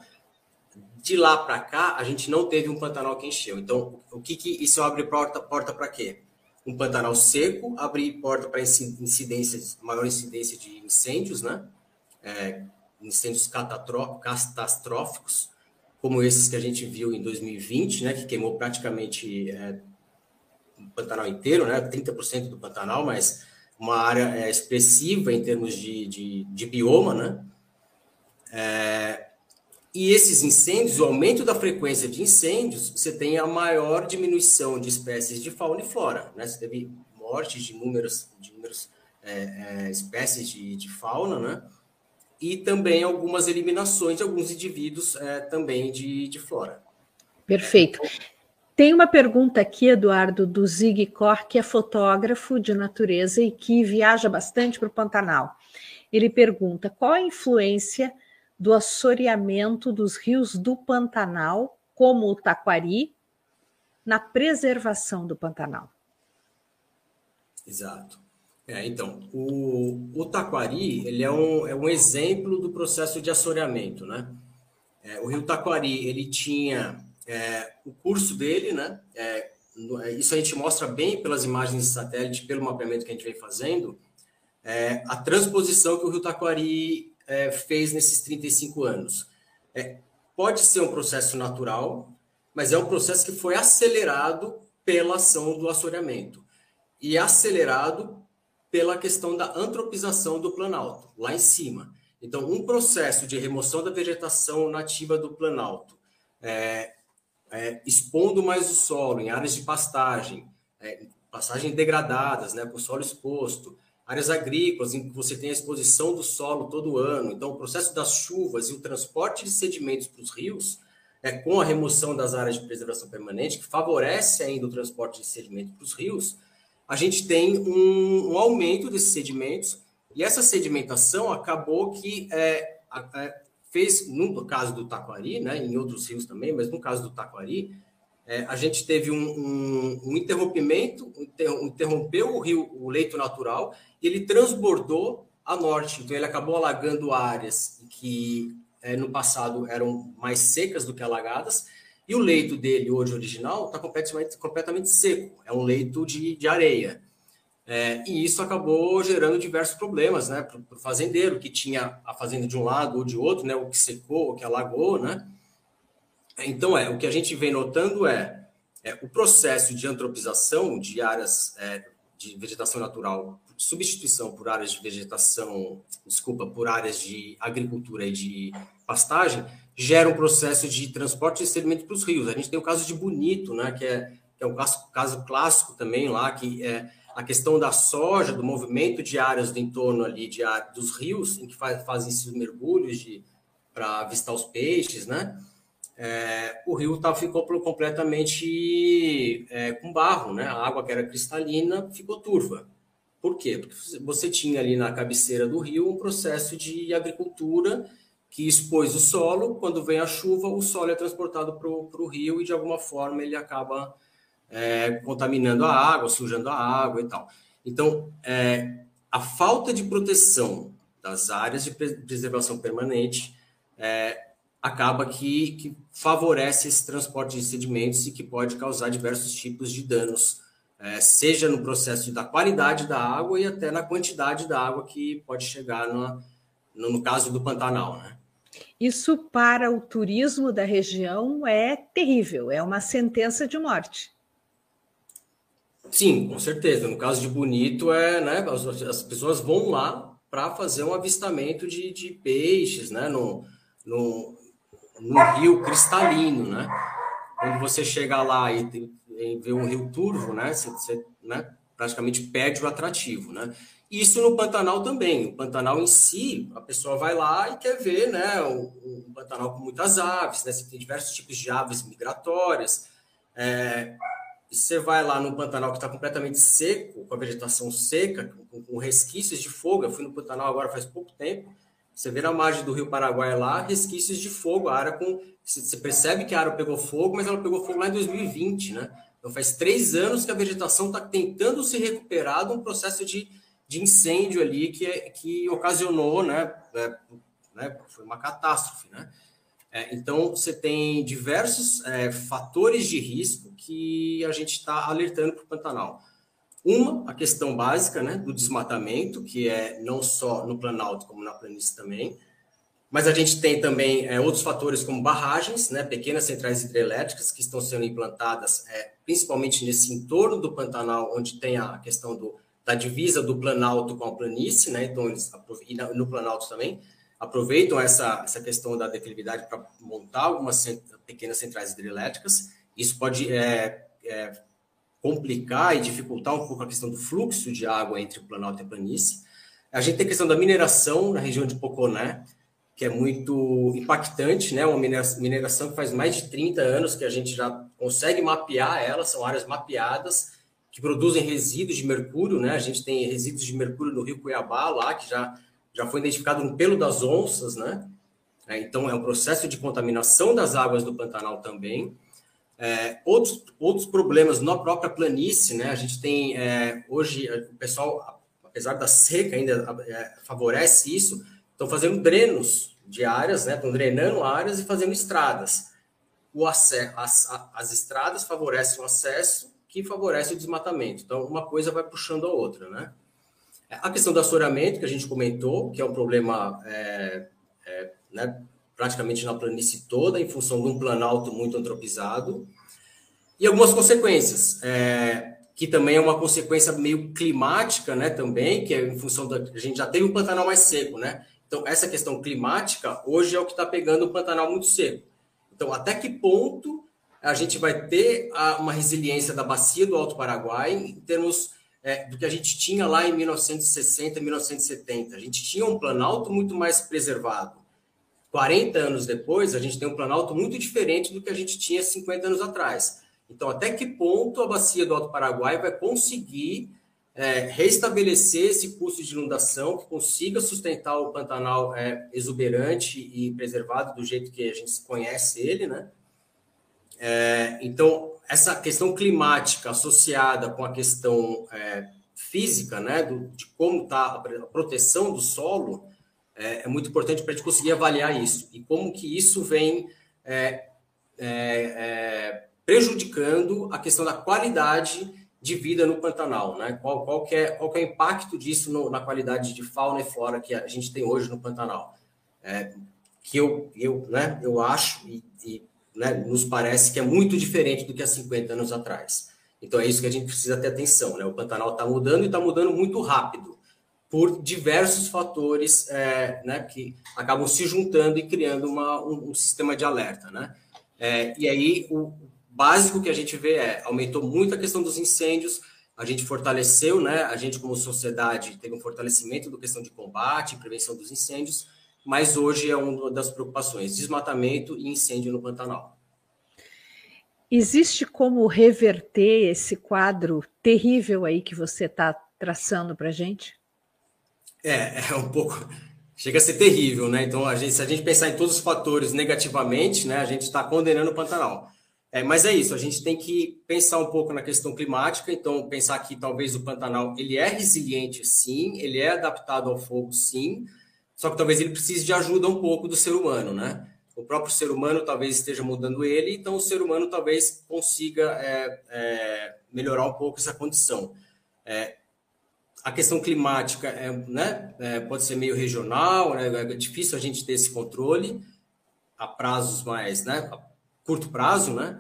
de lá para cá, a gente não teve um Pantanal que encheu. Então, o que, que isso abre porta porta para quê? Um Pantanal seco abre porta para incidência, maior incidência de incêndios, né? é, incêndios catastróficos, como esses que a gente viu em 2020, né, que queimou praticamente é, o Pantanal inteiro, né, 30% do Pantanal, mas uma área é, expressiva em termos de, de, de bioma, né? É, e esses incêndios, o aumento da frequência de incêndios, você tem a maior diminuição de espécies de fauna e flora, né? Você teve mortes de inúmeras, de é, é, espécies de, de fauna, né? e também algumas eliminações de alguns indivíduos é, também de, de flora. Perfeito. Tem uma pergunta aqui, Eduardo, do Zig Cor, que é fotógrafo de natureza e que viaja bastante para o Pantanal. Ele pergunta qual a influência do assoreamento dos rios do Pantanal, como o Taquari, na preservação do Pantanal. Exato. É, então, o, o taquari ele é um, é um exemplo do processo de assoreamento, né? É, o rio Taquari, ele tinha é, o curso dele, né? É, é, isso a gente mostra bem pelas imagens de satélite, pelo mapeamento que a gente vem fazendo, é, a transposição que o rio Taquari é, fez nesses 35 anos. pode ser um processo natural, mas é um processo que foi acelerado pela ação do assoreamento e acelerado pela questão da antropização do Planalto, lá em cima. Então, um processo de remoção da vegetação nativa do Planalto, é, é, expondo mais o solo em áreas de pastagem, é, pastagem degradadas, né, com solo exposto, áreas agrícolas em que você tem a exposição do solo todo ano. Então, o processo das chuvas e o transporte de sedimentos para os rios, é, com a remoção das áreas de preservação permanente, que favorece ainda o transporte de sedimentos para os rios, a gente tem um, um aumento desses sedimentos, e essa sedimentação acabou que é, é, fez, no caso do Taquari, né, em outros rios também, mas no caso do Taquari, é, a gente teve um, um, um interrompimento, interrompeu o rio, o leito natural, e ele transbordou a norte. Então, ele acabou alagando áreas que é, no passado eram mais secas do que alagadas, e o leito dele, hoje original, está completamente, completamente seco, é um leito de, de areia. É, e isso acabou gerando diversos problemas né, para o fazendeiro, que tinha a fazenda de um lado ou de outro, né, o que secou, o que alagou. Né? Então, é, o que a gente vem notando é, é o processo de antropização de áreas é, de vegetação natural, substituição por áreas de vegetação, desculpa, por áreas de agricultura e de pastagem, gera um processo de transporte de sedimento para os rios. A gente tem o caso de Bonito, né, que é, que é um caso, caso clássico também lá, que é a questão da soja, do movimento de áreas do entorno ali de dos rios, em que faz, fazem esses mergulhos para avistar os peixes, né? É, o rio tá, ficou completamente é, com barro, né? A água que era cristalina ficou turva. Por quê? Porque você tinha ali na cabeceira do rio um processo de agricultura que expôs o solo, quando vem a chuva, o solo é transportado para o rio e de alguma forma ele acaba é, contaminando a água, sujando a água e tal. Então, é, a falta de proteção das áreas de preservação permanente é, acaba que, que favorece esse transporte de sedimentos e que pode causar diversos tipos de danos, é, seja no processo da qualidade da água e até na quantidade da água que pode chegar no, no caso do Pantanal, né? Isso para o turismo da região é terrível, é uma sentença de morte. Sim, com certeza. No caso de Bonito, é, né, as, as pessoas vão lá para fazer um avistamento de, de peixes, né, no, no, no, rio cristalino, né? Quando você chega lá e, e vê um rio turvo, né, você, você né, praticamente perde o atrativo, né? Isso no Pantanal também. O Pantanal em si, a pessoa vai lá e quer ver, né, o Pantanal com muitas aves, né? Você tem diversos tipos de aves migratórias. É, você vai lá no Pantanal que está completamente seco, com a vegetação seca, com, com, resquícios de fogo. Eu fui no Pantanal agora faz pouco tempo. Você vê na margem do Rio Paraguai lá, resquícios de fogo. A área com. Você percebe que a área pegou fogo, mas ela pegou fogo lá em 2020, né? Então faz três anos que a vegetação está tentando se recuperar de um processo de, de incêndio ali que, que ocasionou, né? É, né? Foi uma catástrofe, né? É, então, você tem diversos é, fatores de risco que a gente está alertando para o Pantanal. Uma, a questão básica né, do desmatamento, que é não só no Planalto, como na planície também. Mas a gente tem também é, outros fatores como barragens, né, pequenas centrais hidrelétricas que estão sendo implantadas, é, principalmente nesse entorno do Pantanal, onde tem a questão do, da divisa do Planalto com a planície, né, então eles, e no Planalto também aproveitam essa, essa questão da declividade para montar algumas pequenas centrais hidrelétricas. Isso pode é, é, complicar e dificultar um pouco a questão do fluxo de água entre o Planalto e a planície. A gente tem a questão da mineração na região de Poconé, que é muito impactante, né? Uma mineração que faz mais de 30 anos que a gente já consegue mapear ela, são áreas mapeadas que produzem resíduos de mercúrio, né? A gente tem resíduos de mercúrio no Rio Cuiabá lá, que já já foi identificado no pelo das onças, né? É, então, é um processo de contaminação das águas do Pantanal também. É, outros, outros problemas na própria planície, né? A gente tem, é, hoje, o pessoal, apesar da seca, ainda é, favorece isso, estão fazendo drenos de áreas, né? Estão drenando áreas e fazendo estradas. O acesso, as, as estradas favorecem o acesso, que favorece o desmatamento. Então, uma coisa vai puxando a outra, né? A questão do assoreamento, que a gente comentou, que é um problema é, é, né, praticamente na planície toda, em função de um planalto muito antropizado, e algumas consequências, é, que também é uma consequência meio climática, né, também, que é em função da... A gente já teve um Pantanal mais seco, né? Então, essa questão climática, hoje é o que está pegando o Pantanal muito seco. Então, até que ponto a gente vai ter a, uma resiliência da bacia do Alto Paraguai em termos é, do que a gente tinha lá em 1960, 1970. A gente tinha um Planalto muito mais preservado. 40 anos depois, a gente tem um Planalto muito diferente do que a gente tinha 50 anos atrás. Então, até que ponto a bacia do Alto Paraguai vai conseguir é, restabelecer esse custo de inundação, que consiga sustentar o Pantanal é, exuberante e preservado do jeito que a gente conhece ele, né? É, então, essa questão climática associada com a questão é, física, né, do, de como está a proteção do solo, é, é muito importante para a gente conseguir avaliar isso e como que isso vem é, é, é, prejudicando a questão da qualidade de vida no Pantanal, né? Qual, qual, que, é, qual que é o impacto disso no, na qualidade de fauna e flora que a gente tem hoje no Pantanal? É, que eu, eu, né, eu acho e, e né, nos parece que é muito diferente do que há 50 anos atrás. Então é isso que a gente precisa ter atenção. Né? O Pantanal está mudando e está mudando muito rápido, por diversos fatores é, né, que acabam se juntando e criando uma, um, um sistema de alerta. Né? É, e aí o básico que a gente vê é aumentou muito a questão dos incêndios, a gente fortaleceu, né, a gente como sociedade teve um fortalecimento da questão de combate e prevenção dos incêndios, mas hoje é uma das preocupações: desmatamento e incêndio no Pantanal. Existe como reverter esse quadro terrível aí que você está traçando para a gente? É, é um pouco. Chega a ser terrível, né? Então, a gente, se a gente pensar em todos os fatores negativamente, né, a gente está condenando o Pantanal. É, mas é isso, a gente tem que pensar um pouco na questão climática, então pensar que talvez o Pantanal ele é resiliente sim, ele é adaptado ao fogo sim, só que talvez ele precise de ajuda um pouco do ser humano, né? o próprio ser humano talvez esteja mudando ele, então o ser humano talvez consiga é, é, melhorar um pouco essa condição. É, a questão climática é, né, é, pode ser meio regional, né, é difícil a gente ter esse controle a prazos mais, né, a curto prazo, né?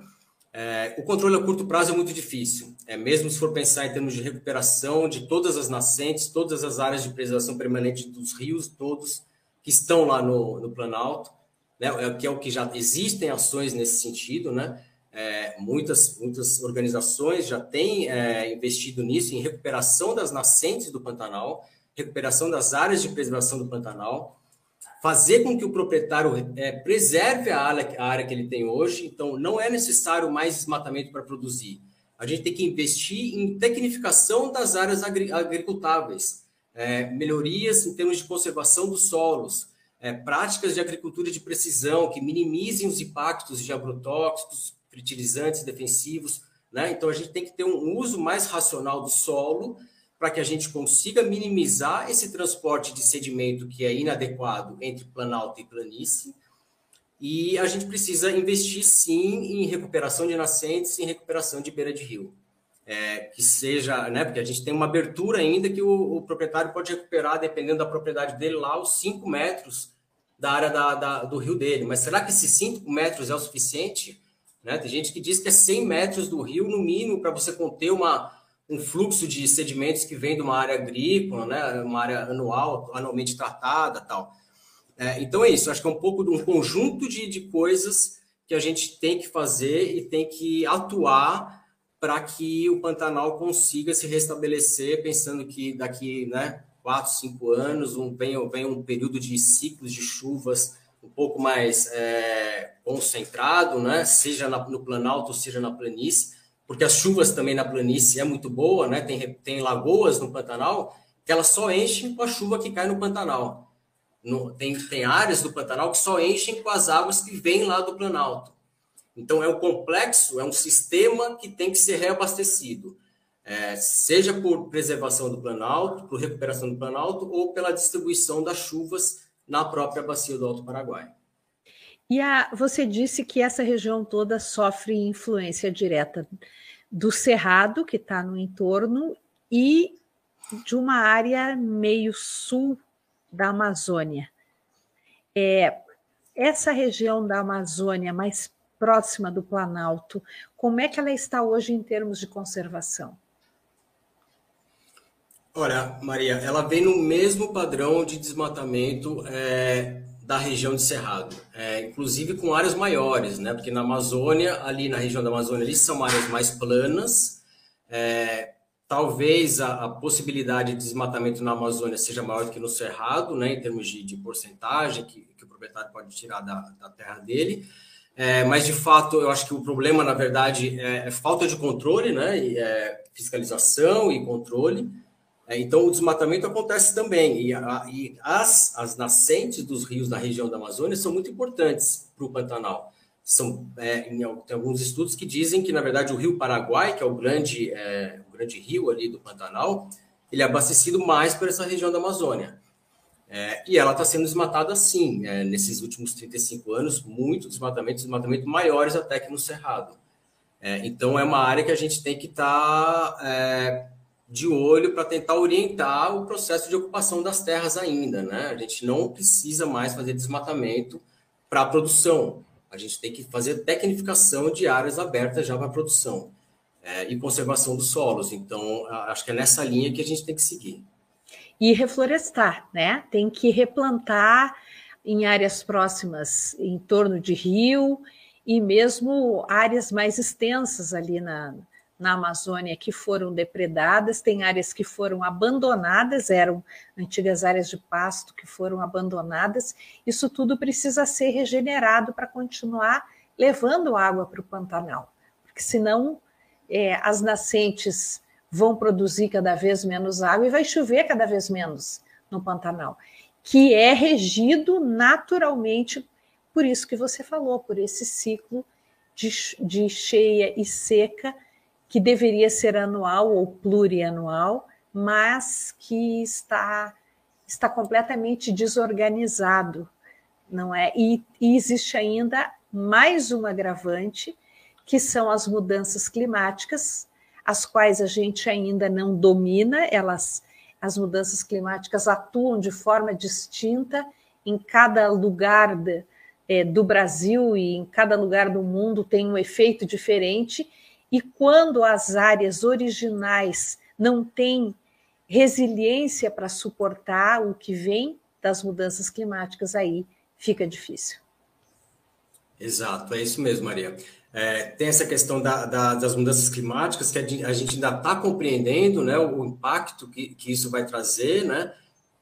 É, o controle a curto prazo é muito difícil. É, mesmo se for pensar em termos de recuperação de todas as nascentes, todas as áreas de preservação permanente dos rios, todos que estão lá no, no Planalto, né, é, que é o que já existem ações nesse sentido, né? É, muitas, muitas organizações já têm é, investido nisso, em recuperação das nascentes do Pantanal, recuperação das áreas de preservação do Pantanal, fazer com que o proprietário é, preserve a área, a área que ele tem hoje. Então, não é necessário mais desmatamento para produzir. A gente tem que investir em tecnificação das áreas agri agricultáveis, é, melhorias em termos de conservação dos solos, é, práticas de agricultura de precisão que minimizem os impactos de agrotóxicos, fertilizantes defensivos. Né? Então, a gente tem que ter um uso mais racional do solo para que a gente consiga minimizar esse transporte de sedimento que é inadequado entre planalto e planície. E a gente precisa investir, sim, em recuperação de nascentes, em recuperação de beira de rio. É, que seja, né, porque a gente tem uma abertura ainda que o, o, proprietário pode recuperar, dependendo da propriedade dele, lá os 5 metros da área da, da, do rio dele. Mas será que esses 5 metros é o suficiente? Né? Tem gente que diz que é 100 metros do rio, no mínimo, para você conter uma, um fluxo de sedimentos que vem de uma área agrícola, né? uma área anual, anualmente tratada tal. É, então é isso, acho que é um pouco de um conjunto de, de coisas que a gente tem que fazer e tem que atuar para que o Pantanal consiga se restabelecer, pensando que daqui né, quatro, cinco anos um, vem, vem um período de ciclos de chuvas um pouco mais é, concentrado, né, seja na, no Planalto, seja na planície, porque as chuvas também na planície é muito boa, né, tem, tem lagoas no Pantanal que elas só enchem com a chuva que cai no Pantanal. No, tem, tem áreas do Pantanal que só enchem com as águas que vêm lá do Planalto. Então, é um complexo, é um sistema que tem que ser reabastecido, é, seja por preservação do Planalto, por recuperação do Planalto, ou pela distribuição das chuvas na própria bacia do Alto Paraguai. E a, você disse que essa região toda sofre influência direta do Cerrado, que está no entorno, e de uma área meio sul da Amazônia. É, essa região da Amazônia mais próxima do Planalto, como é que ela está hoje em termos de conservação? Olha, Maria, ela vem no mesmo padrão de desmatamento é, da região de Cerrado, é, inclusive com áreas maiores, né? Porque na Amazônia, ali na região da Amazônia, ali são áreas mais planas. É, talvez a, a, possibilidade de desmatamento na Amazônia seja maior do que no Cerrado, né? Em termos de, de porcentagem que, que, o proprietário pode tirar da, da terra dele. É, mas, de fato, eu acho que o problema, na verdade, é, é falta de controle, né? E, é, fiscalização e controle. É, então, o desmatamento acontece também. E, a, e as, as nascentes dos rios da região da Amazônia são muito importantes para o Pantanal. São, é, em, tem alguns estudos que dizem que, na verdade, o rio Paraguai, que é o grande, é, o grande rio ali do Pantanal, ele é abastecido mais por essa região da Amazônia. É, e ela está sendo desmatada sim, é, nesses últimos 35 anos, muito desmatamento, desmatamento maiores até que no Cerrado. É, então é uma área que a gente tem que estar tá, de olho para tentar orientar o processo de ocupação das terras ainda. Né? A gente não precisa mais fazer desmatamento para a produção. A gente tem que fazer tecnificação de áreas abertas já para produção é, e conservação dos solos. Então, acho que é nessa linha que a gente tem que seguir e reflorestar, né? Tem que replantar em áreas próximas, em torno de rio, e mesmo áreas mais extensas ali na, na Amazônia que foram depredadas, tem áreas que foram abandonadas, eram antigas áreas de pasto que foram abandonadas. Isso tudo precisa ser regenerado para continuar levando água para o Pantanal, porque senão é, as nascentes vão produzir cada vez menos água e vai chover cada vez menos no Pantanal, que é regido naturalmente por isso que você falou, por esse ciclo de, de cheia e seca, que deveria ser anual ou plurianual, mas que está, está completamente desorganizado não é? E, e existe ainda mais um agravante, que são as mudanças climáticas, as quais a gente ainda não domina, elas as mudanças climáticas atuam de forma distinta em cada lugar de, é, do Brasil e em cada lugar do mundo tem um efeito diferente, e quando as áreas originais não têm resiliência para suportar o que vem das mudanças climáticas, aí fica difícil. Exato, é isso mesmo, Maria. É, tem essa questão da, da, das mudanças climáticas que a gente ainda está compreendendo né, o impacto que, que isso vai trazer, né,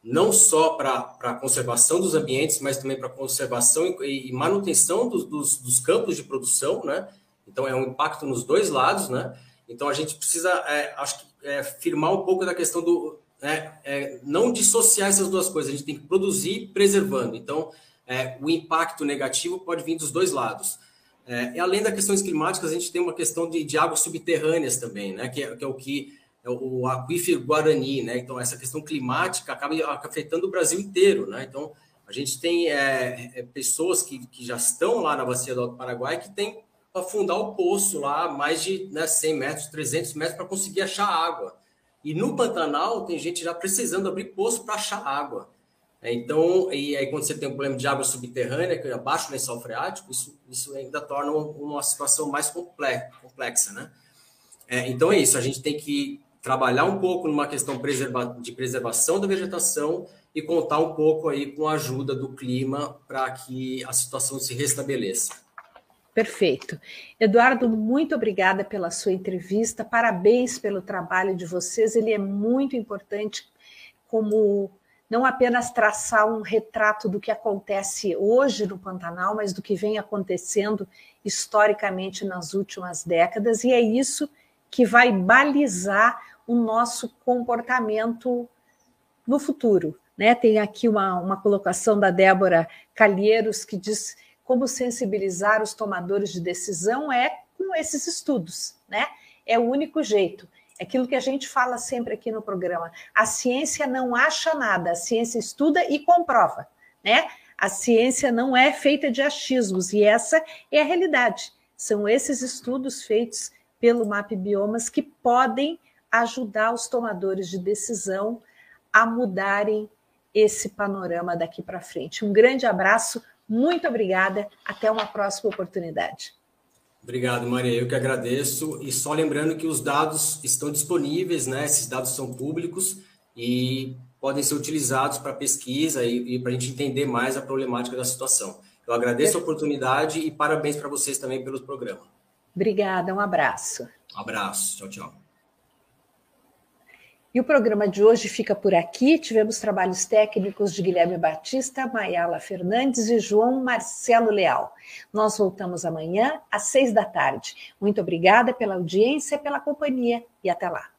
não só para a conservação dos ambientes, mas também para a conservação e, e manutenção dos, dos, dos, campos de produção. Né? Então, é um impacto nos dois lados. Né? Então, a gente precisa, é, acho que, é, firmar um pouco da questão do. Né, é, não dissociar essas duas coisas, a gente tem que produzir preservando. Então, é, o impacto negativo pode vir dos dois lados. É, e além das questões climáticas, a gente tem uma questão de, de águas subterrâneas também, né? Que é, que é o que é o aquífero Guarani, né? Então, essa questão climática acaba afetando o Brasil inteiro, né? Então, a gente tem é, é, pessoas que, que já estão lá na bacia do Alto Paraguai que para afundar o poço lá mais de né, 100 metros, 300 metros para conseguir achar água. E no Pantanal tem gente já precisando abrir poço para achar água. É, então, e aí quando você tem um problema de água subterrânea, que é abaixo do lençol freático, isso, isso ainda torna uma situação mais complexa, né? É, então é isso, a gente tem que trabalhar um pouco numa questão de preservação da vegetação e contar um pouco aí com a ajuda do clima para que a situação se restabeleça. Perfeito. Eduardo, muito obrigada pela sua entrevista, parabéns pelo trabalho de vocês, ele é muito importante como não apenas traçar um retrato do que acontece hoje no Pantanal, mas do que vem acontecendo historicamente nas últimas décadas, e é isso que vai balizar o nosso comportamento no futuro. Né? Tem aqui uma, uma colocação da Débora Calheiros que diz como sensibilizar os tomadores de decisão é com esses estudos, né? É o único jeito. É aquilo que a gente fala sempre aqui no programa. A ciência não acha nada, a ciência estuda e comprova, né? A ciência não é feita de achismos e essa é a realidade. São esses estudos feitos pelo MAP Biomas que podem ajudar os tomadores de decisão a mudarem esse panorama daqui para frente. Um grande abraço, muito obrigada, até uma próxima oportunidade. Obrigado, Maria. Eu que agradeço. E só lembrando que os dados estão disponíveis, né? Esses dados são públicos e podem ser utilizados para pesquisa e, e para a gente entender mais a problemática da situação. Eu agradeço a oportunidade e parabéns para vocês também pelo programa. Obrigada, um abraço. Um abraço, tchau, tchau. E o programa de hoje fica por aqui. Tivemos trabalhos técnicos de Guilherme Batista, Maiala Fernandes e João Marcelo Leal. Nós voltamos amanhã às seis da tarde. Muito obrigada pela audiência, pela companhia e até lá.